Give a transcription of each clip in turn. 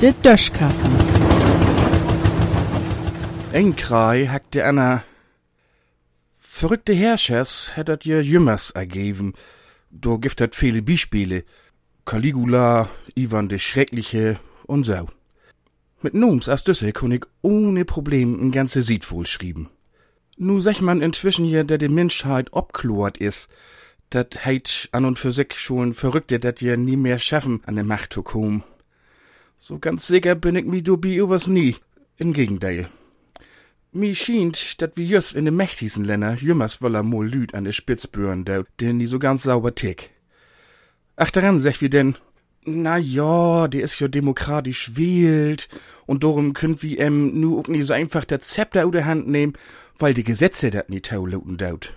De Döschkassen. Ein Krei hackt der Anna. Verrückte Herrschers hättet ihr Jümmers ergeben. Do gibt hat viele Beispiele. Caligula, Ivan der Schreckliche und so. Mit Noms as Düsse kun ich ohne Problem ein ganze Sied wohl schrieben. Nu sag man inzwischen hier, der die Menschheit obklort is, dat heit an und für sich schon Verrückte, dat ihr nie mehr schaffen, an der Macht zu kommen. So ganz sicher bin ich mi dubi was nie. Im Gegenteil. Mi schient, dat wir just in de mächtigsten Länder jümmers woller mol Lüd an de Spitz bören, der den nie so ganz sauber tick. Ach daran sech wie denn, na ja, der is ja demokratisch wählt und darum könnt wie em nu auch nie so einfach der Zepter u der Hand nehmen, weil die Gesetze dat nie tauluten daut.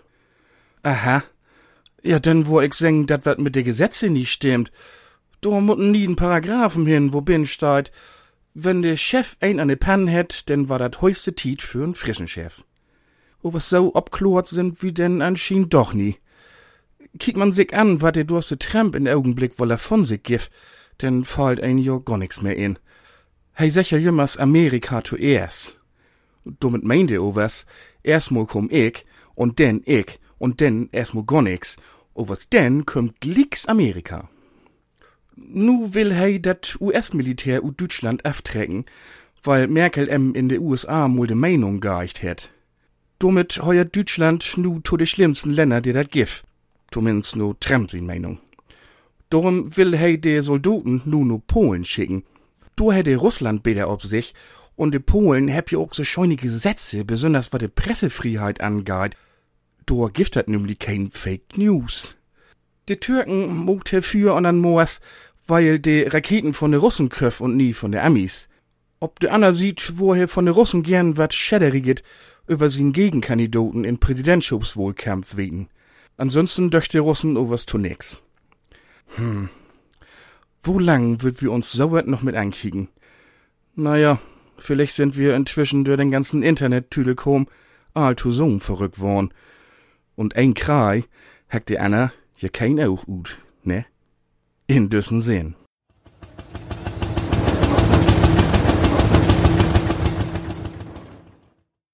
Aha. Ja, denn wo ich seng, dat wat mit de Gesetze nie stimmt, da mutten nie n Paragraphen hin, wo bin steht, wenn der Chef ein an de Pan hätt, denn war dat höchste Tiet für n frischen Chef. O was so obklort sind wie denn anscheinend doch nie. Kiek man sich an, wat der durste Tramp in Augenblick woll er von sich gif, denn fallt ein jo gar nix mehr in. Hei sicher jümmers Amerika zuerst. Damit meinte o was, erstmal komm ich, und denn ich, und denn erstmal gar nix, o was denn kommt glicks Amerika. Nu will hei dat US-Militär u Deutschland aftrecken, weil Merkel em in de USA mol de Meinung geeicht het. Damit heuert Deutschland nu to de schlimmsten Länder, die dat gif. Zumindest nu Trump Meinung. Darum will hei de Soldaten nu no Polen schicken. Du hätte Russland bitte ob sich, und de Polen heb ja auch so scheune Gesetze, besonders was de Pressefreiheit angeht. Do gibt hat nämlich kein Fake News. Die Türken mogt für an Moas, weil de Raketen von de Russen köff und nie von de Amis. Ob de Anna sieht, woher von de Russen gern wat schäderiget über sin Gegenkandidaten in Präsidentschaftswohlkampf wegen. Ansonsten döcht de Russen o was nix. Hm. Wo lang wird wir uns so weit noch mit ankriegen? Naja, vielleicht sind wir inzwischen durch den ganzen Internet-Telekom allzu so verrückt worden. Und ein Krei hackt die Anna ja kein auch ut, ne? In düssen Sinn.